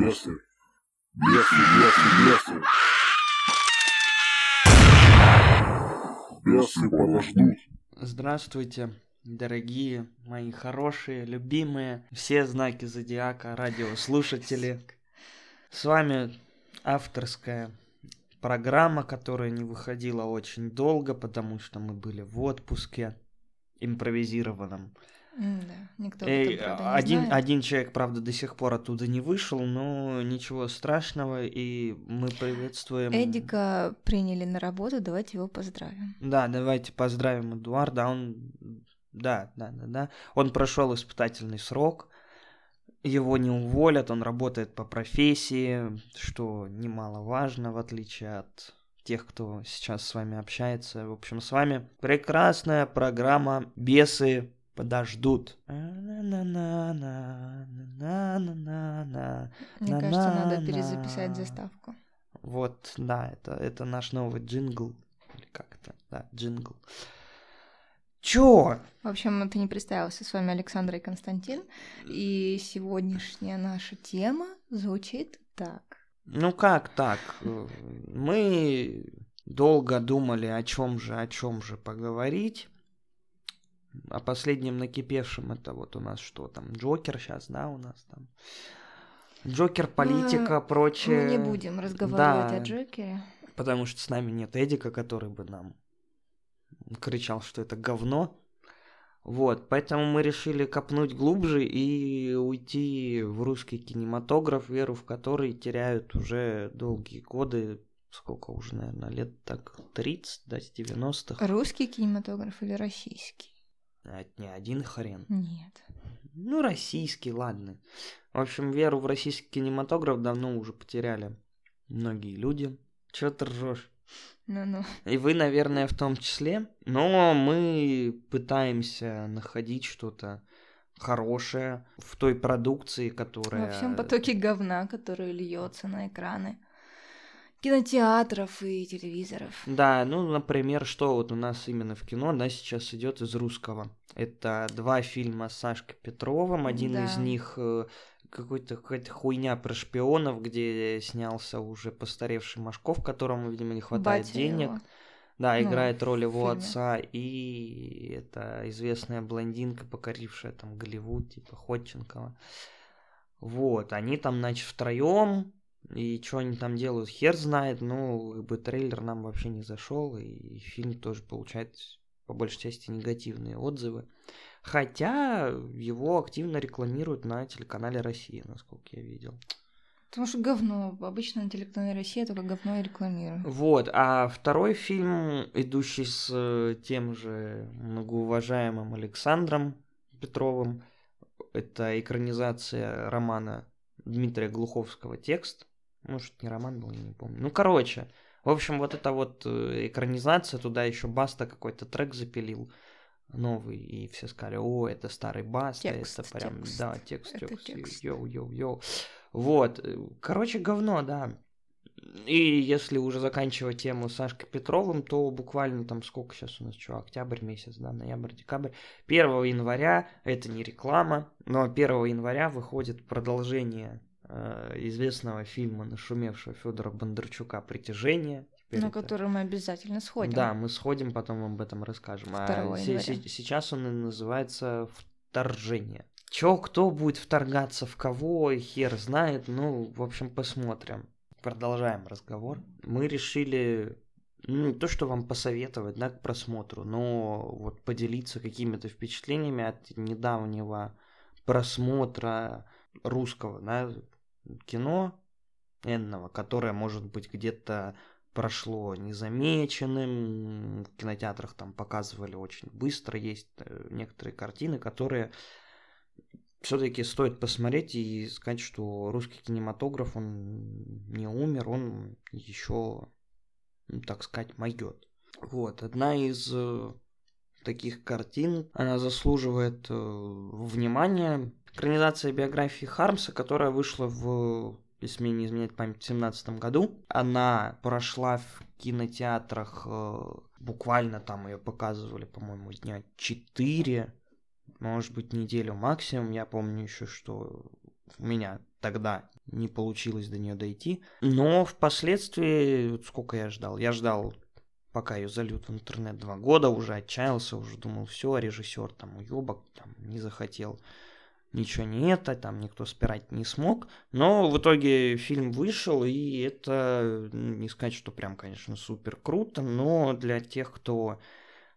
Бесы. Бесы, бесы, бесы. Бесы подождут. Здравствуйте, дорогие мои хорошие, любимые, все знаки зодиака, радиослушатели. С вами авторская программа, которая не выходила очень долго, потому что мы были в отпуске импровизированном. Да, никто И этом, правда, не один, знает. один человек, правда, до сих пор оттуда не вышел, но ничего страшного, и мы приветствуем... Эдика приняли на работу, давайте его поздравим. Да, давайте поздравим Эдуарда. Он, да, да, да, да. Он прошел испытательный срок. Его не уволят, он работает по профессии, что немаловажно, в отличие от тех, кто сейчас с вами общается. В общем, с вами прекрасная программа «Бесы подождут». Мне кажется, надо перезаписать заставку. Вот, да, это, это наш новый джингл. Или как это? Да, джингл. Чё? В общем, ты не представился, с вами Александра и Константин. И сегодняшняя наша тема звучит так. Ну как так? Мы долго думали, о чем же, о чем же поговорить. О последнем накипевшем это вот у нас что там? Джокер сейчас, да, у нас там? Джокер, политика, прочее. Мы не будем разговаривать Да. о Джокере. Потому что с нами нет Эдика, который бы нам кричал, что это говно. Вот, поэтому мы решили копнуть глубже и уйти в русский кинематограф, веру в который теряют уже долгие годы, сколько уже, наверное, лет так 30, да, с 90-х. Русский кинематограф или российский? А Это не один хрен. Нет. Ну, российский, ладно. В общем, веру в российский кинематограф давно уже потеряли многие люди. Чего ты ржешь? Ну-ну. И вы, наверное, в том числе. Но мы пытаемся находить что-то хорошее в той продукции, которая... Во всем потоке говна, который льется на экраны кинотеатров и телевизоров. Да, ну, например, что вот у нас именно в кино, да, сейчас идет из русского. Это два фильма с Сашкой Петровым. Один Да. из них э, какой-то какая-то хуйня про шпионов, где снялся уже постаревший Машков, которому, видимо, не хватает Батя денег. его. Да, Ну, играет роль его фильме. отца, и это известная блондинка, покорившая там Голливуд, типа Ходченкова. Вот, они там, значит, втроем, и что они там делают, хер знает, ну, как бы трейлер нам вообще не зашел, и фильм тоже получает по большей части негативные отзывы. Хотя его активно рекламируют на телеканале Россия, насколько я видел. Потому что говно. Обычно на телеканале Россия только говно и рекламируют. Вот, а второй фильм, идущий с э, тем же многоуважаемым Александром Петровым, это экранизация романа Дмитрия Глуховского «Текст». Может, не роман был, я не помню. Ну, короче, в общем, вот эта вот э, экранизация, туда еще Баста какой-то трек запилил новый, и все сказали, о, это старый Баста, Текст, это прям, текст. да, текст, Это текст, йоу-йоу-йоу. Вот, э, короче, говно, да. И если уже заканчивать тему с Сашкой Петровым, то буквально там сколько сейчас у нас, что, октябрь месяц, да, ноябрь, декабрь. 1 января, это не реклама, но 1 января выходит продолжение известного фильма нашумевшего Федора Бондарчука «Притяжение». Теперь На это- который мы обязательно сходим. Да, мы сходим, потом об этом расскажем. А 2 се- января. се- сейчас он и называется «Вторжение». Чё, кто будет вторгаться в кого, хер знает. Ну, в общем, посмотрим. Продолжаем разговор. Мы решили, ну, не то, что вам посоветовать, да, к просмотру, но вот поделиться какими-то впечатлениями от недавнего просмотра русского, да, кино энного, которое, может быть, где-то прошло незамеченным, в кинотеатрах там показывали очень быстро, есть э, некоторые картины, которые все-таки стоит посмотреть и сказать, что русский кинематограф, он не умер, он еще, ну, так сказать, могет. Вот, одна из э, таких картин, она заслуживает э, внимания. Экранизация биографии Хармса, которая вышла в, если мне не изменяет память, в 2017 году. Она прошла в кинотеатрах, э, буквально там ее показывали, по-моему, дня 4, может быть, неделю максимум. Я помню еще, что у меня тогда не получилось до нее дойти. Но впоследствии, вот сколько я ждал? Я ждал, пока ее зальют в интернет два года, уже отчаялся, уже думал, все, режиссер там уебок, там не захотел ничего не это, там никто спирать не смог. Но в итоге фильм вышел, и это не сказать, что прям, конечно, супер круто, но для тех, кто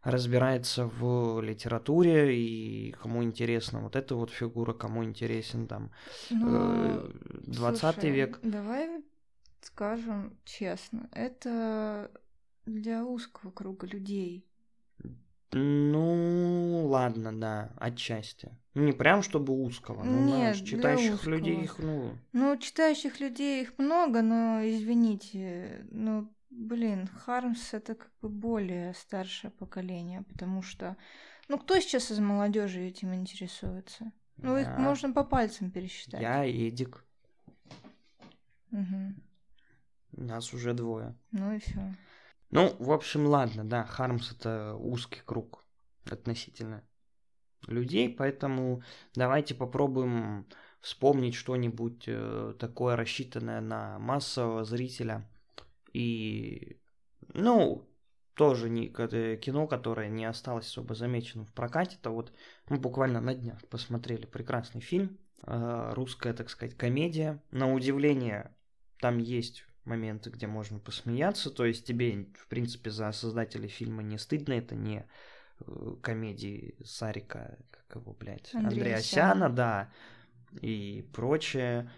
разбирается в литературе и кому интересна вот эта вот фигура, кому интересен там Ну, э, 20 слушай, век. Давай скажем честно, это для узкого круга людей. Ну, ладно, да, отчасти. Ну, не прям чтобы узкого, ну, знаешь, Нет, для читающих узкого. людей их, ну, Ну, читающих людей их много, но, извините, ну, блин, Хармс это как бы более старшее поколение, потому что, ну, кто сейчас из молодежи этим интересуется? Ну, их я- можно по пальцам пересчитать. я Эдик, Мгм. нас уже двое. Ну и все. Ну, в общем, ладно, да, Хармс это узкий круг относительно людей, поэтому давайте попробуем вспомнить что-нибудь э, такое рассчитанное на массового зрителя и, ну, тоже не, кино, которое не осталось особо замеченным в прокате, это вот мы буквально на днях посмотрели прекрасный фильм, э, русская, так сказать, комедия. На удивление, там есть моменты, где можно посмеяться, то есть тебе, в принципе, за создателей фильма не стыдно, это не э, комедии Сарика, как его, блядь, Андреасяна. Да, и прочее.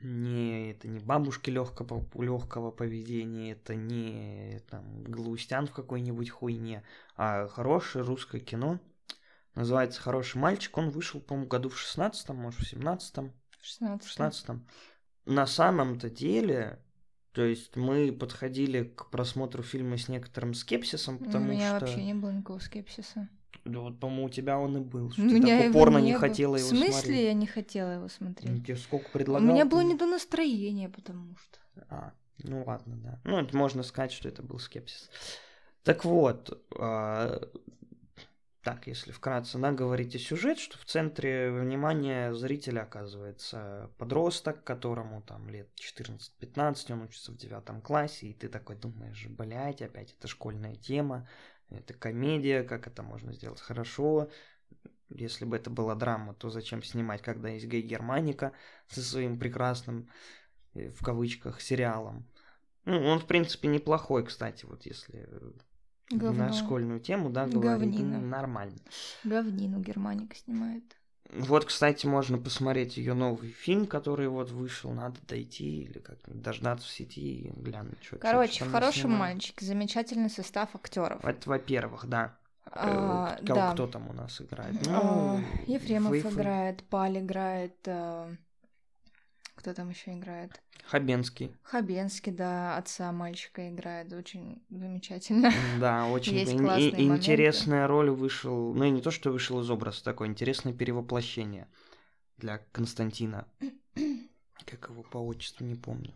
Не, это не бабушки легкого, легкого поведения, это не там Галустян в какой-нибудь хуйне, а хорошее русское кино. Называется «Хороший мальчик». Он вышел, по-моему, году в 16-м, может, в 17-м. 16. В 16 На самом-то деле, то есть мы подходили к просмотру фильма с некоторым скепсисом, У потому меня что... вообще не было никакого скепсиса. Да вот, по-моему, у тебя он и был. Что У ты меня так упорно не было. хотела его В смысле смотреть. я не хотела его Ну, смотреть? тебе сколько У предлагал? меня ты было не до настроения, потому что. А, ну ладно, да. Ну, это можно сказать, что это был скепсис. Так вот, а, так, если вкратце, да, говорите сюжет, что в центре внимания зрителя оказывается подросток, которому там лет 14-15, он учится в девятом классе, и ты такой думаешь, блядь, опять это школьная тема, это комедия, как это можно сделать хорошо. Если бы это была драма, то зачем снимать, когда есть Гей Германика со своим прекрасным э, в кавычках, сериалом. Ну, он, в принципе, неплохой, кстати, вот если э, Говно. на школьную тему, да, говорить, Говнина. ну, нормально. Говнину Германика снимает. Вот, кстати, можно посмотреть ее новый фильм, который вот вышел, надо дойти или как дождаться в сети и глянуть, что Короче, в хорошем мальчике замечательный состав актеров. Это, во-первых, да. Э, А, кого- да. Кто там у нас играет? А, Ну, Ефремов Фейфа- играет, Паль играет, а, кто там еще играет? Хабенский. Хабенский, да, отца мальчика играет, очень замечательно. Да, очень Есть ин- и- моменты. интересная роль вышел, ну и не то, что вышел из образа, такое интересное перевоплощение для Константина. Как его по отчеству, не помню.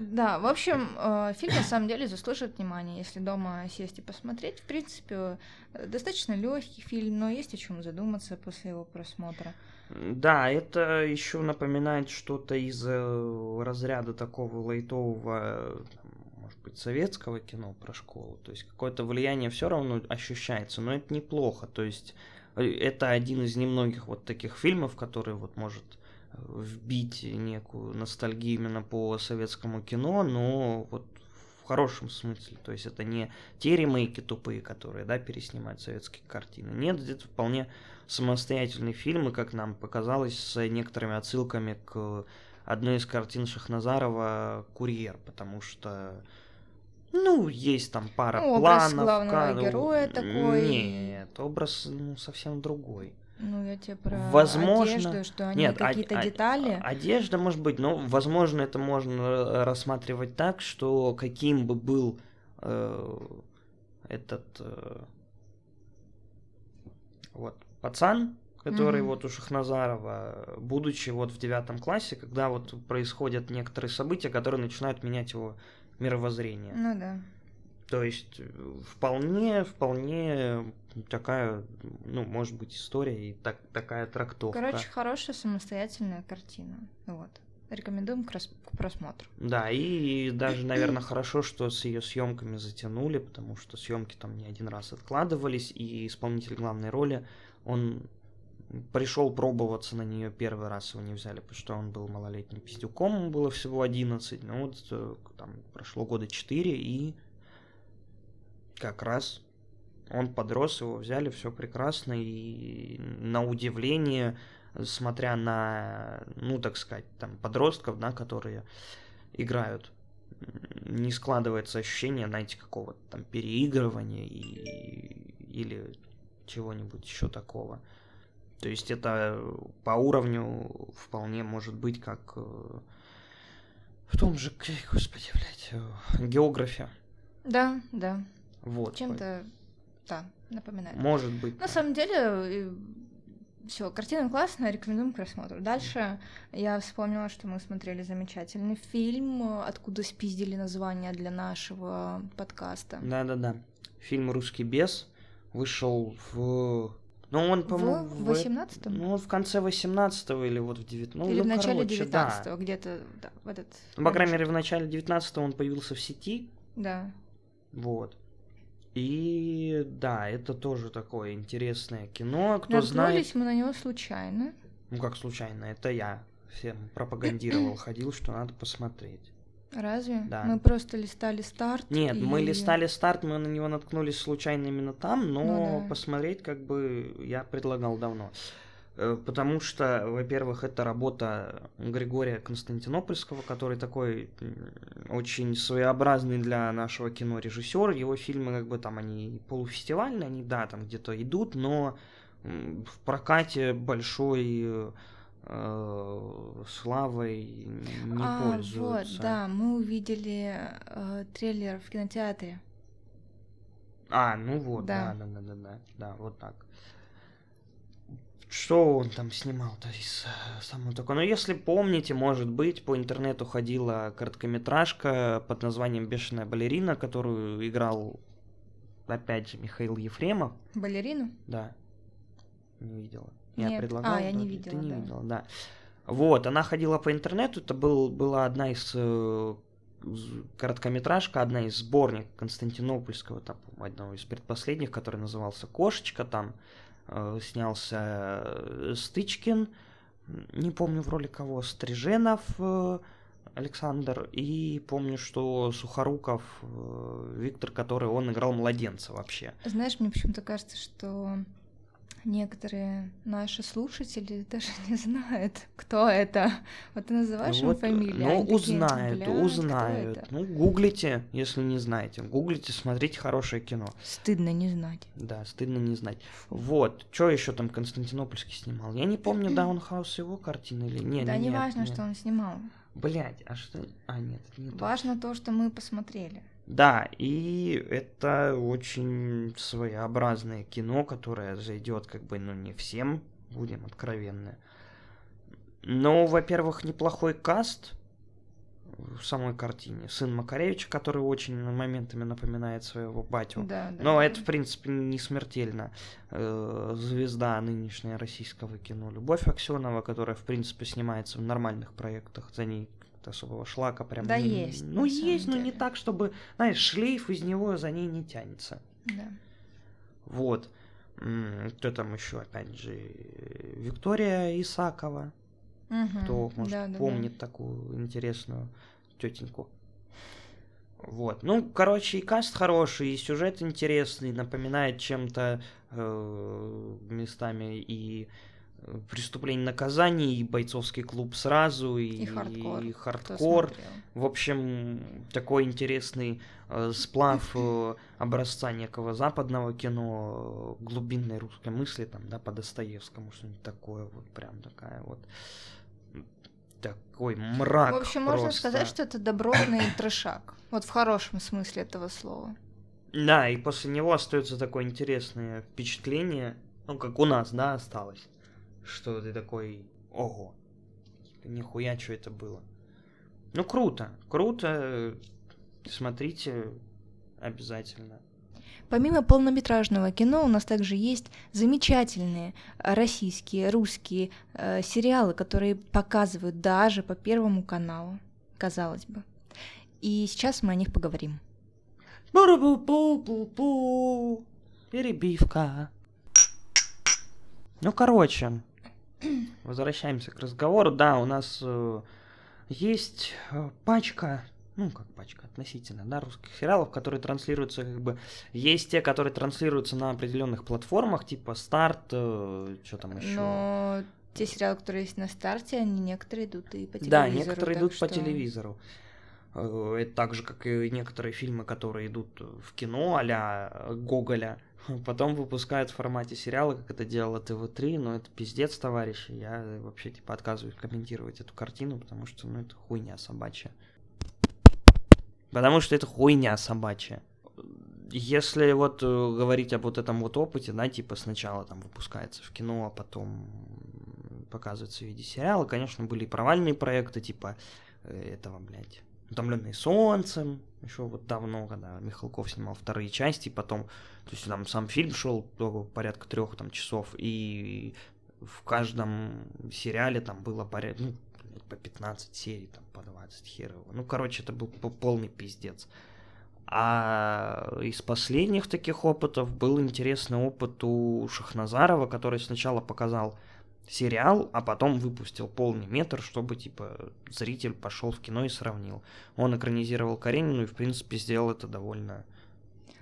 Да, в общем, э, фильм на самом деле заслуживает внимания, если дома сесть и посмотреть. В принципе, достаточно легкий фильм, но есть о чем задуматься после его просмотра. Да, это еще напоминает что-то из э, разряда такого лайтового, может быть, советского кино про школу. То есть какое-то влияние все равно ощущается, но это неплохо. То есть э, это один из немногих вот таких фильмов, который вот может э, вбить некую ностальгию именно по советскому кино, но вот хорошем смысле. То есть это не те ремейки тупые, которые, да, переснимают советские картины. Нет, это вполне самостоятельные фильмы, как нам показалось, с некоторыми отсылками к одной из картин Шахназарова «Курьер», потому что, ну, есть там пара Ну, образ планов. главного ка- героя такой. Нет, образ ну, совсем другой. Ну, я тебе про Возможно- одежду, что они Нет, а- какие-то а- детали. а- одежда, может быть, но, возможно, это можно э, рассматривать так, что каким бы был э, этот э, вот пацан, который Мгм. вот у Шахназарова, будучи вот в девятом классе, когда вот происходят некоторые события, которые начинают менять его мировоззрение. Ну да. То есть э, вполне, вполне такая, ну, может быть, история и так, такая трактовка. Короче, хорошая самостоятельная картина. Вот. Рекомендуем к, рас- к просмотру. Да, и даже, наверное, хорошо, что с ее съемками затянули, потому что съемки там не один раз откладывались, и исполнитель главной роли, он пришел пробоваться на нее первый раз, его не взяли, потому что он был малолетним пиздюком, ему было всего 11, ну вот э, там прошло года 4, и как раз он подрос, его взяли, все прекрасно, и на удивление, смотря на, ну, так сказать, там, подростков, да, которые играют, не складывается ощущение, знаете, какого-то там переигрывания и, или чего-нибудь еще такого. То есть это по уровню вполне может быть как э, в том же, господи, блядь, э, география. Да, да. Вот. Чем-то, да, напоминает. Может быть. На самом деле, все, картина классная, рекомендуем к просмотру. Дальше я вспомнила, что мы смотрели замечательный фильм, откуда спиздили название для нашего подкаста. Да-да-да. Фильм «Русский бес» вышел в... Ну, он, по-моему... В 18-м? Ну, в конце 18-го или вот в 19 ну, Или ну, в начале короче, 19 да. где-то да, в этот. Ну, по крайней мере, в начале 19 он появился в сети, Да. вот. И да, это тоже такое интересное кино. Кто знает... Наткнулись мы на него случайно. Ну, как случайно, это я всем пропагандировал, ходил, что надо посмотреть. Разве? Да. Мы просто листали старт. Нет, мы и- листали старт, мы на него наткнулись случайно именно там, но Ну да. посмотреть как бы я предлагал давно. Э, Потому что, во-первых, это работа Григория Константинопольского, который такой очень своеобразный для нашего кино режиссер. Его фильмы, как бы там они полуфестивальные, они, да, там где-то идут, но в прокате большой э, э, славой не а, пользуются. вот, да, мы увидели э, трейлер в кинотеатре. А, ну вот, Да. да, да, да, да, да, да, вот так. Что он там снимал-то из э, самого такого? Ну, если помните, может быть, по интернету ходила короткометражка под названием «Бешеная балерина», которую играл, опять же, Михаил Ефремов. Балерину? Да. Не видела. Я Нет. предлагал. А, я не видела, Ты не да. видела, да. Вот, она ходила по интернету, это был, была одна из э, короткометражка, одна из сборник Константинопольского, там, одного из предпоследних, который назывался «Кошечка», там снялся э, Стычкин, не помню в роли кого, Стриженов э, Александр, и помню, что Сухоруков э, Виктор, который он играл младенца вообще. Знаешь, мне почему-то кажется, что некоторые наши слушатели даже не знают, кто это. Вот ты называешь им Вот, фамилию. Ну, они такие, узнают, «Блядь, кто узнают. это?» Ну, гуглите, если не знаете. Гуглите, смотрите хорошее кино. Стыдно не знать. Да, стыдно не знать. Вот, что еще там Константинопольский снимал? Я не помню, Даунхаус его картины или не, да, не, не нет, важно, нет. что он снимал. Блять, а что? А, нет, это не. Важно то, что мы посмотрели. Да, и это очень своеобразное кино, которое зайдет как бы, ну, не всем, будем откровенны. Но, во-первых, неплохой каст в самой картине. Сын Макаревича, который очень моментами напоминает своего батю. Да, да. Но это, в принципе, не смертельно. Э, Звезда нынешнего российского кино Любовь Аксенова, которая, в принципе, снимается в нормальных проектах. За ней как-то особого шлака прям... Да не- есть, Ну, есть, но не деле. так, чтобы, знаешь, шлейф из него за ней не тянется. Да. Вот. Кто там еще, опять же, Виктория Исакова. Мгм. Кто, может, Да, да, да. помнит такую интересную тетеньку. Вот. Ну, короче, и каст хороший, и сюжет интересный, напоминает чем-то э, местами и э, преступление наказания, и бойцовский клуб сразу, и, И хардкор. и хардкор. В общем, такой интересный э, сплав э, образца некого западного кино, э, глубинной русской мысли, там, да, по Достоевскому, что-нибудь такое, вот прям такая вот такой мрак. В общем, можно просто. сказать, что это добротный трешак. Вот в хорошем смысле этого слова. Да, и после него остается такое интересное впечатление, ну, как у нас, да, осталось, что ты такой, ого, нихуя, что это было. Ну, круто, круто, смотрите, обязательно. Помимо полнометражного кино у нас также есть замечательные российские, русские э, сериалы, которые показывают даже по Первому каналу, казалось бы. И сейчас мы о них поговорим. Перебивка. Ну, короче, возвращаемся к разговору. Да, у нас э, есть э, пачка, ну, как пачка относительно, да, русских сериалов, которые транслируются, как бы, есть те, которые транслируются на определенных платформах, типа Старт, э, что там еще. Но те сериалы, которые есть на старте, они некоторые идут и по телевизору. Да, некоторые идут по что- телевизору. Э, Это так же, как и некоторые фильмы, которые идут в кино а Гоголя, потом выпускают в формате сериала, как это делала ТВ-3, но это пиздец, товарищи. Я вообще типа отказываюсь комментировать эту картину, потому что, ну, это хуйня собачья. Потому что это хуйня собачья. Если вот э, говорить об вот этом вот опыте, да, типа сначала там выпускается в кино, а потом показывается в виде сериала, конечно, были и провальные проекты, типа э, этого, блядь, «Утомленные солнцем», еще вот давно, когда Михалков снимал вторые части, потом, то есть там сам фильм шел порядка трех там часов, и в каждом сериале там было порядка, ну, по 15 серий, там, по 20 хер его. Ну, короче, это был по- полный пиздец. А из последних таких опытов был интересный опыт у Шахназарова, который сначала показал сериал, а потом выпустил полный метр, чтобы, типа, зритель пошел в кино и сравнил. Он экранизировал Каренину и, в принципе, сделал это довольно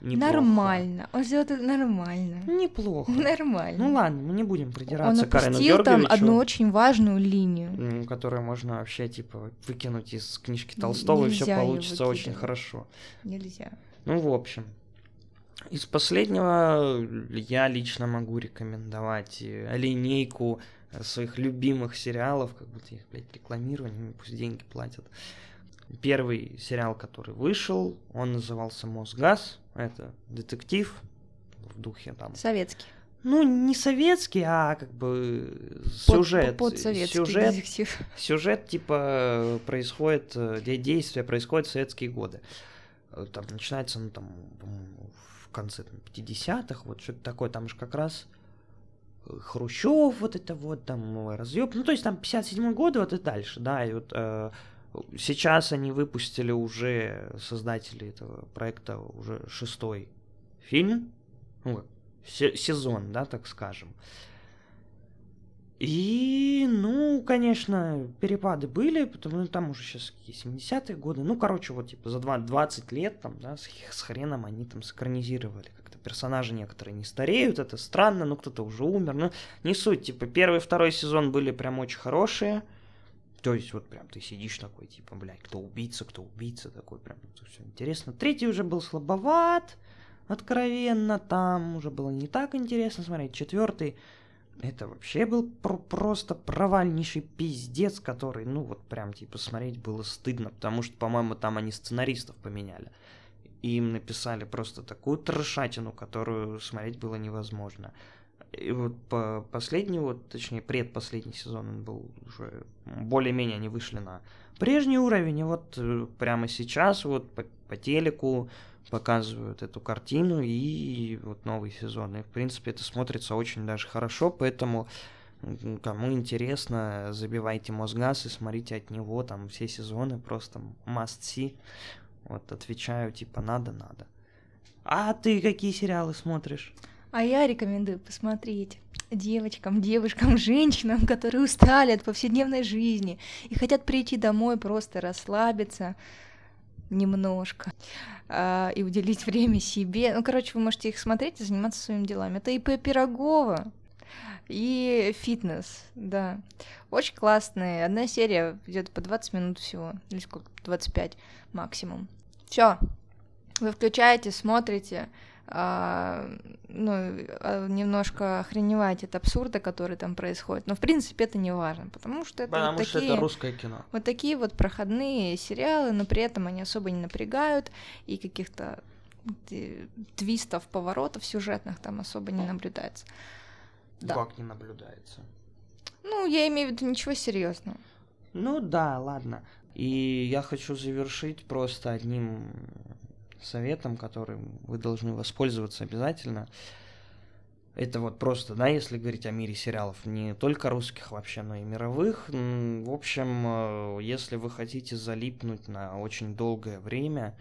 неплохо. Нормально. Он сделал это нормально. Неплохо. Нормально. Ну ладно, мы не будем Он придираться к Карену опустил там Георгиевичу, одну очень важную линию. которую можно вообще, типа, выкинуть из книжки Толстого, и все Нельзя получится очень хорошо. Нельзя. Ну, в общем. Из последнего я лично могу рекомендовать э, линейку э, своих любимых сериалов, как будто их, блядь, мне пусть деньги платят. Первый сериал, который вышел, он назывался «Мосгаз». Это детектив в духе там... Советский. Ну, не советский, а как бы Под- сюжет. Подсоветский сюжет, детектив. Сюжет, типа, происходит, э, де- действие происходит в советские годы. Э, Там начинается, ну, там, в конце там, 50-х, вот что-то такое, там же как раз э, Хрущев, вот это вот, там, разъеб, ну, то есть там 57 годы, вот и дальше, да, и вот э, сейчас они выпустили уже, создатели этого проекта, уже шестой фильм, ну, сезон, да, так скажем. И, ну, конечно, перепады были, потому что там уже сейчас какие 70-е годы. Ну, короче, вот типа за два- 20 лет там, да, с, с хреном они там сакранизировали. Как-то персонажи некоторые не стареют, это странно, ну кто-то уже умер. Ну, не суть, типа, первый и второй сезон были прям очень хорошие. То есть вот прям ты сидишь такой, типа, блядь, кто убийца, кто убийца, такой прям все интересно. Третий уже был слабоват, откровенно, там уже было не так интересно смотреть. Четвертый, это вообще был про- просто провальнейший пиздец, который, ну вот прям типа смотреть было стыдно, потому что, по-моему, там они сценаристов поменяли. И им написали просто такую трешатину, которую смотреть было невозможно. И вот по последний, вот, точнее, предпоследний сезон он был уже более-менее они вышли на прежний уровень, и вот э, прямо сейчас вот по, по телеку показывают эту картину и вот новый сезон. И, в принципе, это смотрится очень даже хорошо, поэтому кому интересно, забивайте Мосгаз и смотрите от него там все сезоны, просто must see. Вот отвечаю, типа, надо-надо. А ты какие сериалы смотришь? А я рекомендую посмотреть девочкам, девушкам, женщинам, которые устали от повседневной жизни и хотят прийти домой просто расслабиться немножко а, и уделить время себе. Ну, короче, вы можете их смотреть и заниматься своими делами. Это ИП Пирогова и фитнес, да. Очень классные. Одна серия идет по 20 минут всего, или сколько, 25 максимум. Все. Вы включаете, смотрите, ну, а, немножко охреневаете от абсурда, который там происходит. Но, в принципе, это не важно, потому что это вот Потому что такие... это русское кино. Вот такие вот проходные сериалы, но при этом они особо не напрягают, и каких-то твистов, поворотов сюжетных там особо не наблюдается. Да. Как не наблюдается. Ну, я имею в виду ничего серьезного. Ну да, ладно. И я хочу завершить просто одним советом, которым вы должны воспользоваться обязательно. Это вот просто, да, если говорить о мире сериалов, не только русских вообще, но и мировых. В общем, э, если вы хотите залипнуть на очень долгое время,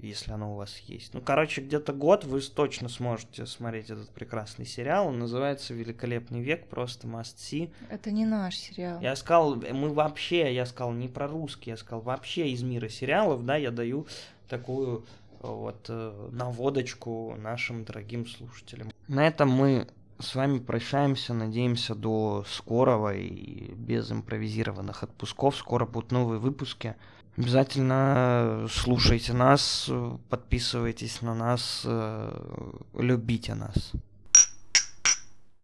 если оно у вас есть. Ну, короче, где-то год вы точно сможете смотреть этот прекрасный сериал. Он называется «Великолепный век», просто must see. Это не наш сериал. Я сказал, мы вообще, я сказал не про русский, я сказал вообще из мира сериалов, да, я даю такую вот э, наводочку нашим дорогим слушателям. На этом мы с вами прощаемся, надеемся до скорого и без импровизированных отпусков. Скоро будут новые выпуски. Обязательно слушайте нас, подписывайтесь на нас, э, любите нас.